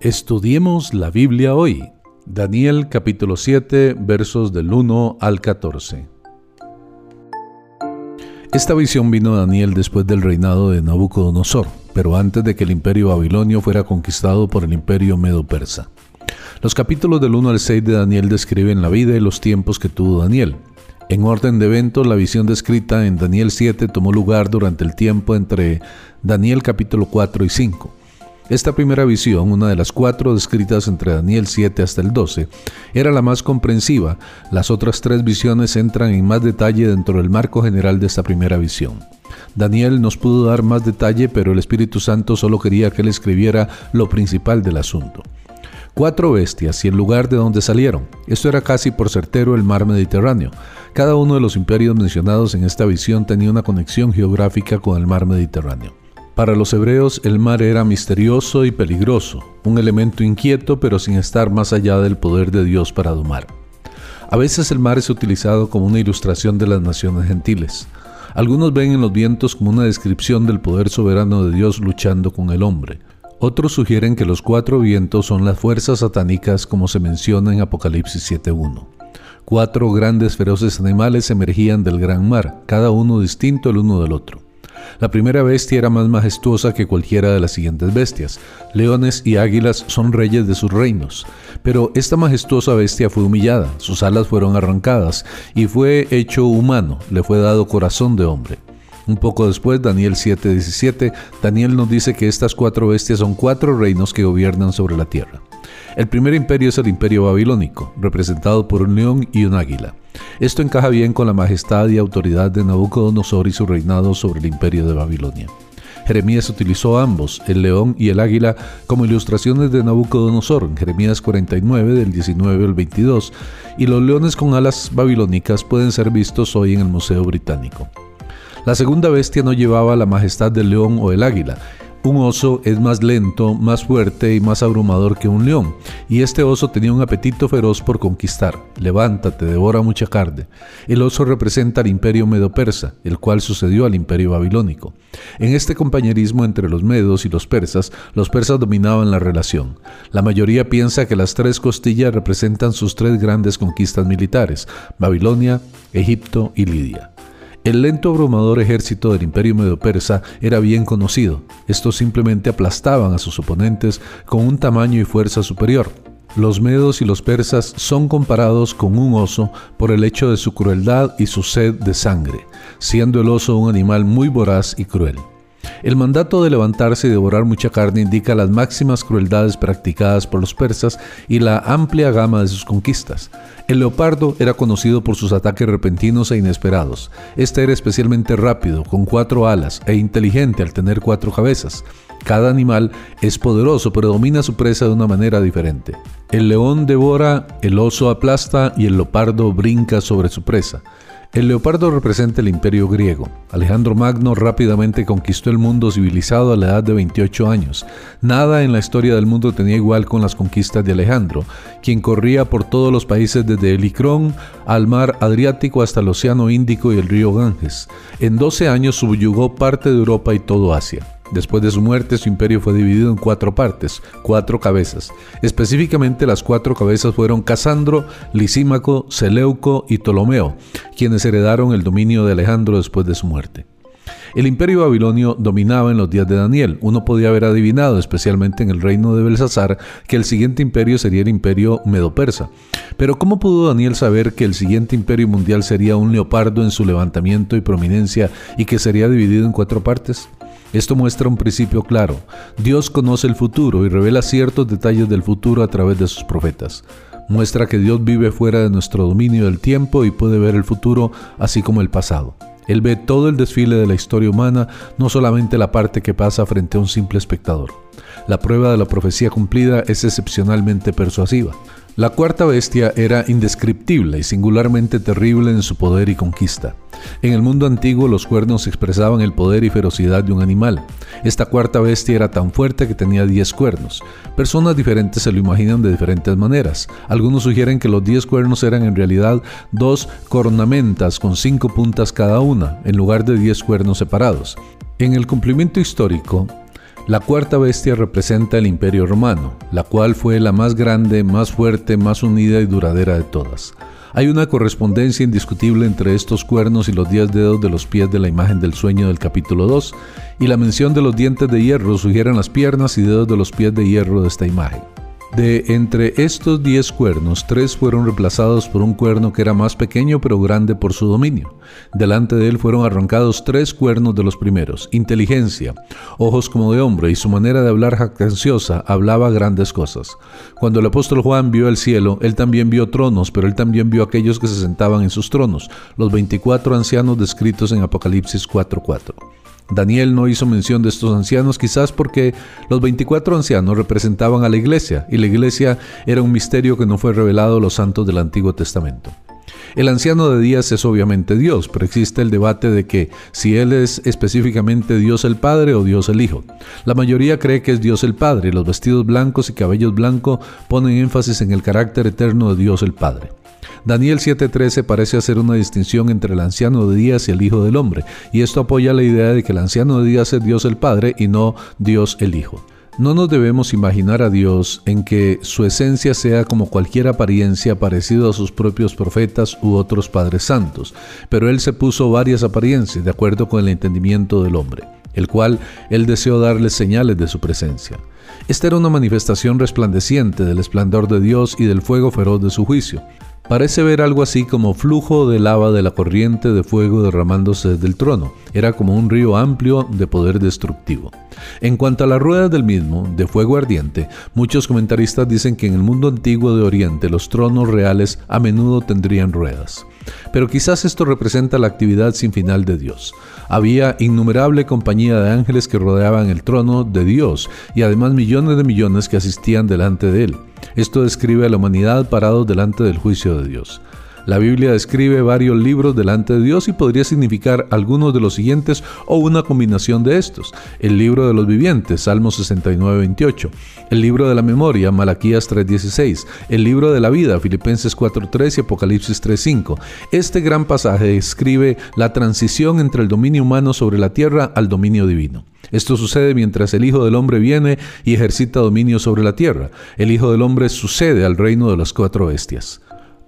Estudiemos la Biblia hoy. Daniel capítulo 7 versos del 1 al 14. Esta visión vino a Daniel después del reinado de Nabucodonosor, pero antes de que el imperio babilonio fuera conquistado por el imperio medo-persa. Los capítulos del 1 al 6 de Daniel describen la vida y los tiempos que tuvo Daniel. En orden de eventos, la visión descrita en Daniel 7 tomó lugar durante el tiempo entre Daniel capítulo 4 y 5. Esta primera visión, una de las cuatro descritas entre Daniel 7 hasta el 12, era la más comprensiva. Las otras tres visiones entran en más detalle dentro del marco general de esta primera visión. Daniel nos pudo dar más detalle, pero el Espíritu Santo solo quería que él escribiera lo principal del asunto. Cuatro bestias y el lugar de donde salieron. Esto era casi por certero el mar Mediterráneo. Cada uno de los imperios mencionados en esta visión tenía una conexión geográfica con el mar Mediterráneo. Para los hebreos el mar era misterioso y peligroso, un elemento inquieto pero sin estar más allá del poder de Dios para domar. A veces el mar es utilizado como una ilustración de las naciones gentiles. Algunos ven en los vientos como una descripción del poder soberano de Dios luchando con el hombre. Otros sugieren que los cuatro vientos son las fuerzas satánicas como se menciona en Apocalipsis 7.1. Cuatro grandes feroces animales emergían del gran mar, cada uno distinto el uno del otro. La primera bestia era más majestuosa que cualquiera de las siguientes bestias. Leones y águilas son reyes de sus reinos. Pero esta majestuosa bestia fue humillada, sus alas fueron arrancadas y fue hecho humano, le fue dado corazón de hombre. Un poco después, Daniel 7:17, Daniel nos dice que estas cuatro bestias son cuatro reinos que gobiernan sobre la tierra. El primer imperio es el imperio babilónico, representado por un león y un águila. Esto encaja bien con la majestad y autoridad de Nabucodonosor y su reinado sobre el imperio de Babilonia. Jeremías utilizó ambos, el león y el águila, como ilustraciones de Nabucodonosor en Jeremías 49 del 19 al 22, y los leones con alas babilónicas pueden ser vistos hoy en el Museo Británico. La segunda bestia no llevaba la majestad del león o el águila, un oso es más lento, más fuerte y más abrumador que un león, y este oso tenía un apetito feroz por conquistar. Levántate, devora mucha carne. El oso representa al imperio medo-persa, el cual sucedió al imperio babilónico. En este compañerismo entre los medos y los persas, los persas dominaban la relación. La mayoría piensa que las tres costillas representan sus tres grandes conquistas militares, Babilonia, Egipto y Lidia. El lento abrumador ejército del imperio medo-persa era bien conocido. Estos simplemente aplastaban a sus oponentes con un tamaño y fuerza superior. Los medos y los persas son comparados con un oso por el hecho de su crueldad y su sed de sangre, siendo el oso un animal muy voraz y cruel. El mandato de levantarse y devorar mucha carne indica las máximas crueldades practicadas por los persas y la amplia gama de sus conquistas. El leopardo era conocido por sus ataques repentinos e inesperados. Este era especialmente rápido, con cuatro alas, e inteligente al tener cuatro cabezas. Cada animal es poderoso, pero domina su presa de una manera diferente. El león devora, el oso aplasta y el leopardo brinca sobre su presa. El leopardo representa el imperio griego. Alejandro Magno rápidamente conquistó el mundo civilizado a la edad de 28 años. Nada en la historia del mundo tenía igual con las conquistas de Alejandro, quien corría por todos los países desde Helicrón al mar Adriático hasta el Océano Índico y el río Ganges. En 12 años subyugó parte de Europa y todo Asia. Después de su muerte, su imperio fue dividido en cuatro partes, cuatro cabezas. Específicamente, las cuatro cabezas fueron Casandro, Lisímaco, Seleuco y Ptolomeo, quienes heredaron el dominio de Alejandro después de su muerte. El imperio babilonio dominaba en los días de Daniel. Uno podía haber adivinado, especialmente en el reino de Belsasar, que el siguiente imperio sería el imperio medo-persa. Pero ¿cómo pudo Daniel saber que el siguiente imperio mundial sería un leopardo en su levantamiento y prominencia y que sería dividido en cuatro partes? Esto muestra un principio claro. Dios conoce el futuro y revela ciertos detalles del futuro a través de sus profetas. Muestra que Dios vive fuera de nuestro dominio del tiempo y puede ver el futuro así como el pasado. Él ve todo el desfile de la historia humana, no solamente la parte que pasa frente a un simple espectador. La prueba de la profecía cumplida es excepcionalmente persuasiva. La cuarta bestia era indescriptible y singularmente terrible en su poder y conquista. En el mundo antiguo los cuernos expresaban el poder y ferocidad de un animal. Esta cuarta bestia era tan fuerte que tenía 10 cuernos. Personas diferentes se lo imaginan de diferentes maneras. Algunos sugieren que los 10 cuernos eran en realidad dos cornamentas con cinco puntas cada una, en lugar de 10 cuernos separados. En el cumplimiento histórico, La cuarta bestia representa el imperio romano, la cual fue la más grande, más fuerte, más unida y duradera de todas. Hay una correspondencia indiscutible entre estos cuernos y los diez dedos de los pies de la imagen del sueño del capítulo 2, y la mención de los dientes de hierro sugieren las piernas y dedos de los pies de hierro de esta imagen. De entre estos diez cuernos, tres fueron reemplazados por un cuerno que era más pequeño pero grande por su dominio. Delante de él fueron arrancados tres cuernos de los primeros. Inteligencia, ojos como de hombre y su manera de hablar jactanciosa hablaba grandes cosas. Cuando el apóstol Juan vio el cielo, él también vio tronos, pero él también vio aquellos que se sentaban en sus tronos, los veinticuatro ancianos descritos en Apocalipsis 4.4. Daniel no hizo mención de estos ancianos quizás porque los 24 ancianos representaban a la iglesia y la iglesia era un misterio que no fue revelado a los santos del Antiguo Testamento. El anciano de días es obviamente Dios, pero existe el debate de que si Él es específicamente Dios el Padre o Dios el Hijo. La mayoría cree que es Dios el Padre y los vestidos blancos y cabellos blancos ponen énfasis en el carácter eterno de Dios el Padre. Daniel 7:13 parece hacer una distinción entre el anciano de días y el Hijo del Hombre, y esto apoya la idea de que el anciano de días es Dios el Padre y no Dios el Hijo. No nos debemos imaginar a Dios en que su esencia sea como cualquier apariencia parecido a sus propios profetas u otros padres santos, pero Él se puso varias apariencias de acuerdo con el entendimiento del hombre, el cual Él deseó darles señales de su presencia. Esta era una manifestación resplandeciente del esplendor de Dios y del fuego feroz de su juicio. Parece ver algo así como flujo de lava de la corriente de fuego derramándose desde el trono. Era como un río amplio de poder destructivo. En cuanto a las ruedas del mismo, de fuego ardiente, muchos comentaristas dicen que en el mundo antiguo de Oriente los tronos reales a menudo tendrían ruedas. Pero quizás esto representa la actividad sin final de Dios. Había innumerable compañía de ángeles que rodeaban el trono de Dios y además millones de millones que asistían delante de él. Esto describe a la humanidad parados delante del juicio de Dios. La Biblia describe varios libros delante de Dios y podría significar algunos de los siguientes o una combinación de estos. El libro de los vivientes, Salmo 69, 28. El libro de la memoria, Malaquías 3.16. El libro de la vida, Filipenses 4.3 y Apocalipsis 3.5. Este gran pasaje describe la transición entre el dominio humano sobre la tierra al dominio divino. Esto sucede mientras el Hijo del Hombre viene y ejercita dominio sobre la tierra. El Hijo del Hombre sucede al reino de las cuatro bestias.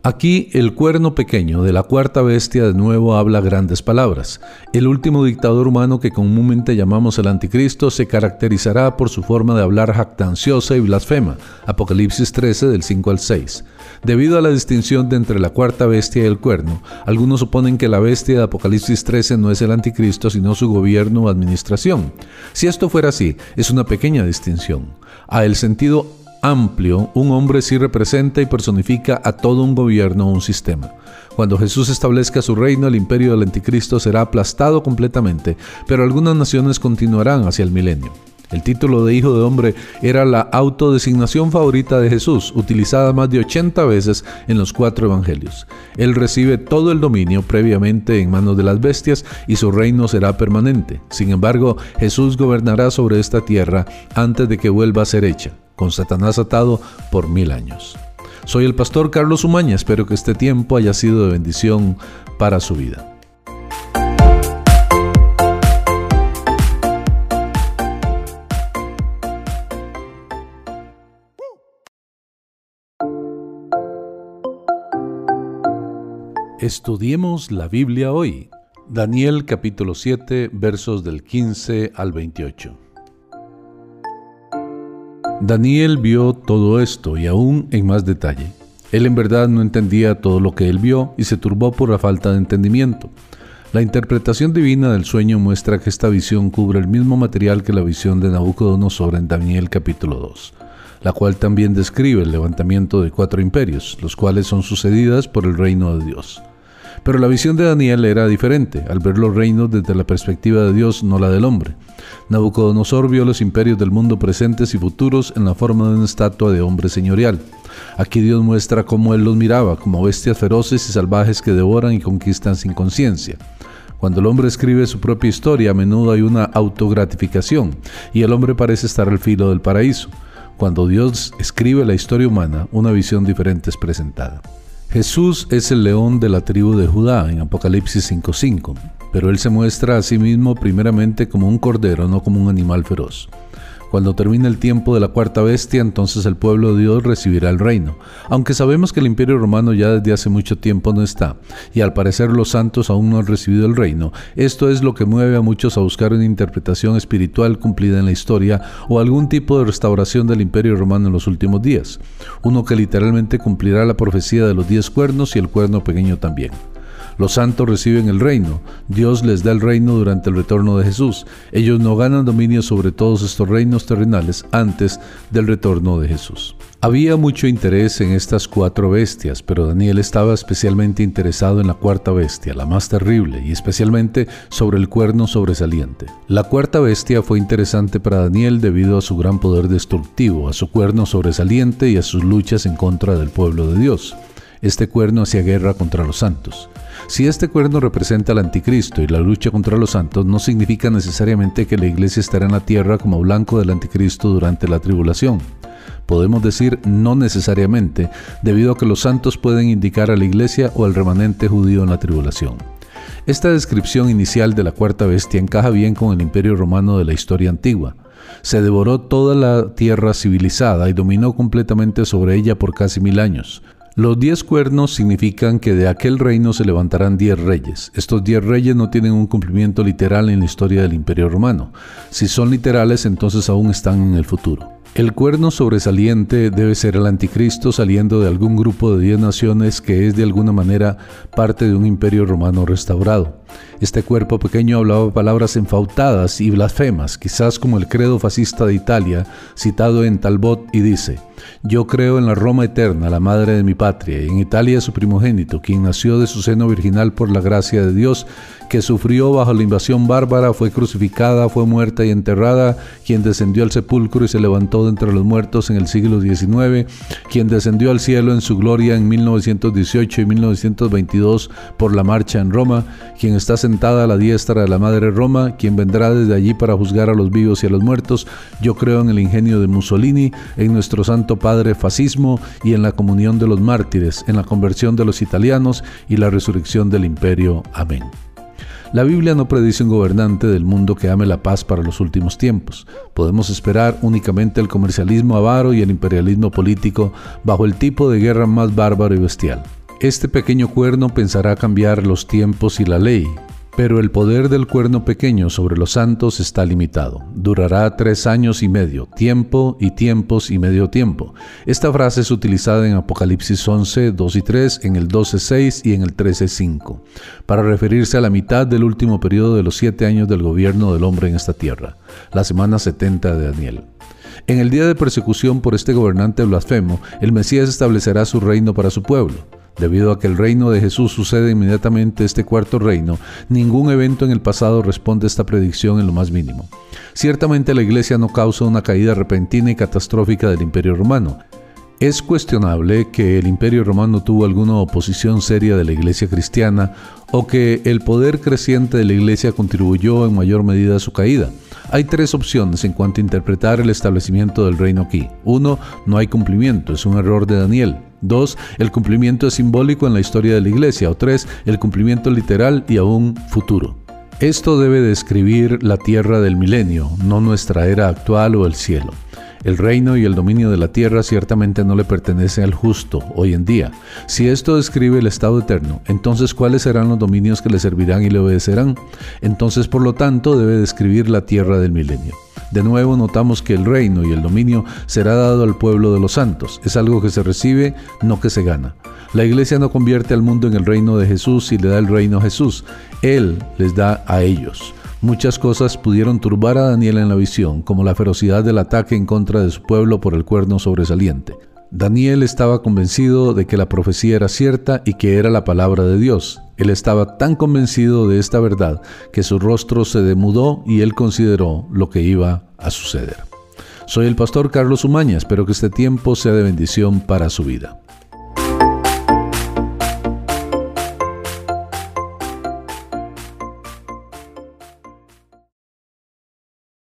Aquí el cuerno pequeño de la cuarta bestia de nuevo habla grandes palabras. El último dictador humano que comúnmente llamamos el anticristo se caracterizará por su forma de hablar jactanciosa y blasfema. Apocalipsis 13 del 5 al 6. Debido a la distinción de entre la cuarta bestia y el cuerno, algunos suponen que la bestia de Apocalipsis 13 no es el anticristo sino su gobierno o administración. Si esto fuera así, es una pequeña distinción. A el sentido amplio, un hombre sí representa y personifica a todo un gobierno o un sistema. Cuando Jesús establezca su reino, el imperio del anticristo será aplastado completamente, pero algunas naciones continuarán hacia el milenio. El título de Hijo de Hombre era la autodesignación favorita de Jesús, utilizada más de 80 veces en los cuatro evangelios. Él recibe todo el dominio previamente en manos de las bestias y su reino será permanente. Sin embargo, Jesús gobernará sobre esta tierra antes de que vuelva a ser hecha con Satanás atado por mil años. Soy el pastor Carlos Umaña, espero que este tiempo haya sido de bendición para su vida. Estudiemos la Biblia hoy. Daniel capítulo 7 versos del 15 al 28. Daniel vio todo esto y aún en más detalle. Él en verdad no entendía todo lo que él vio y se turbó por la falta de entendimiento. La interpretación divina del sueño muestra que esta visión cubre el mismo material que la visión de Nabucodonosor en Daniel capítulo 2, la cual también describe el levantamiento de cuatro imperios, los cuales son sucedidas por el reino de Dios. Pero la visión de Daniel era diferente, al ver los reinos desde la perspectiva de Dios, no la del hombre. Nabucodonosor vio los imperios del mundo presentes y futuros en la forma de una estatua de hombre señorial. Aquí Dios muestra cómo él los miraba, como bestias feroces y salvajes que devoran y conquistan sin conciencia. Cuando el hombre escribe su propia historia, a menudo hay una autogratificación, y el hombre parece estar al filo del paraíso. Cuando Dios escribe la historia humana, una visión diferente es presentada. Jesús es el león de la tribu de Judá en Apocalipsis 5.5, pero él se muestra a sí mismo primeramente como un cordero, no como un animal feroz. Cuando termine el tiempo de la cuarta bestia, entonces el pueblo de Dios recibirá el reino. Aunque sabemos que el imperio romano ya desde hace mucho tiempo no está, y al parecer los santos aún no han recibido el reino, esto es lo que mueve a muchos a buscar una interpretación espiritual cumplida en la historia o algún tipo de restauración del imperio romano en los últimos días. Uno que literalmente cumplirá la profecía de los diez cuernos y el cuerno pequeño también. Los santos reciben el reino. Dios les da el reino durante el retorno de Jesús. Ellos no ganan dominio sobre todos estos reinos terrenales antes del retorno de Jesús. Había mucho interés en estas cuatro bestias, pero Daniel estaba especialmente interesado en la cuarta bestia, la más terrible, y especialmente sobre el cuerno sobresaliente. La cuarta bestia fue interesante para Daniel debido a su gran poder destructivo, a su cuerno sobresaliente y a sus luchas en contra del pueblo de Dios. Este cuerno hacía guerra contra los santos. Si este cuerno representa al anticristo y la lucha contra los santos, no significa necesariamente que la iglesia estará en la tierra como blanco del anticristo durante la tribulación. Podemos decir no necesariamente, debido a que los santos pueden indicar a la iglesia o al remanente judío en la tribulación. Esta descripción inicial de la cuarta bestia encaja bien con el imperio romano de la historia antigua. Se devoró toda la tierra civilizada y dominó completamente sobre ella por casi mil años. Los diez cuernos significan que de aquel reino se levantarán diez reyes. Estos diez reyes no tienen un cumplimiento literal en la historia del Imperio Romano. Si son literales, entonces aún están en el futuro. El cuerno sobresaliente debe ser el anticristo saliendo de algún grupo de diez naciones que es de alguna manera parte de un imperio romano restaurado. Este cuerpo pequeño hablaba palabras enfautadas y blasfemas, quizás como el credo fascista de Italia, citado en Talbot, y dice, Yo creo en la Roma eterna, la madre de mi patria, y en Italia su primogénito, quien nació de su seno virginal por la gracia de Dios, que sufrió bajo la invasión bárbara, fue crucificada, fue muerta y enterrada, quien descendió al sepulcro y se levantó de entre los muertos en el siglo XIX, quien descendió al cielo en su gloria en 1918 y 1922 por la marcha en Roma, quien está sentada a la diestra de la Madre Roma, quien vendrá desde allí para juzgar a los vivos y a los muertos. Yo creo en el ingenio de Mussolini, en nuestro Santo Padre fascismo y en la comunión de los mártires, en la conversión de los italianos y la resurrección del imperio. Amén. La Biblia no predice un gobernante del mundo que ame la paz para los últimos tiempos. Podemos esperar únicamente el comercialismo avaro y el imperialismo político bajo el tipo de guerra más bárbaro y bestial. Este pequeño cuerno pensará cambiar los tiempos y la ley, pero el poder del cuerno pequeño sobre los santos está limitado. Durará tres años y medio, tiempo y tiempos y medio tiempo. Esta frase es utilizada en Apocalipsis 11, 2 y 3, en el 12, 6 y en el 13, 5, para referirse a la mitad del último periodo de los siete años del gobierno del hombre en esta tierra, la semana 70 de Daniel. En el día de persecución por este gobernante blasfemo, el Mesías establecerá su reino para su pueblo. Debido a que el reino de Jesús sucede inmediatamente este cuarto reino, ningún evento en el pasado responde a esta predicción en lo más mínimo. Ciertamente la iglesia no causa una caída repentina y catastrófica del imperio romano. Es cuestionable que el imperio romano tuvo alguna oposición seria de la iglesia cristiana o que el poder creciente de la iglesia contribuyó en mayor medida a su caída. Hay tres opciones en cuanto a interpretar el establecimiento del reino aquí. Uno, no hay cumplimiento, es un error de Daniel. Dos, el cumplimiento simbólico en la historia de la iglesia. O tres, el cumplimiento literal y aún futuro. Esto debe describir la tierra del milenio, no nuestra era actual o el cielo. El reino y el dominio de la tierra ciertamente no le pertenece al justo hoy en día. Si esto describe el estado eterno, entonces ¿cuáles serán los dominios que le servirán y le obedecerán? Entonces, por lo tanto, debe describir la tierra del milenio. De nuevo notamos que el reino y el dominio será dado al pueblo de los santos. Es algo que se recibe, no que se gana. La iglesia no convierte al mundo en el reino de Jesús y le da el reino a Jesús. Él les da a ellos. Muchas cosas pudieron turbar a Daniel en la visión, como la ferocidad del ataque en contra de su pueblo por el cuerno sobresaliente. Daniel estaba convencido de que la profecía era cierta y que era la palabra de Dios. Él estaba tan convencido de esta verdad que su rostro se demudó y él consideró lo que iba a suceder. Soy el pastor Carlos Umaña, espero que este tiempo sea de bendición para su vida.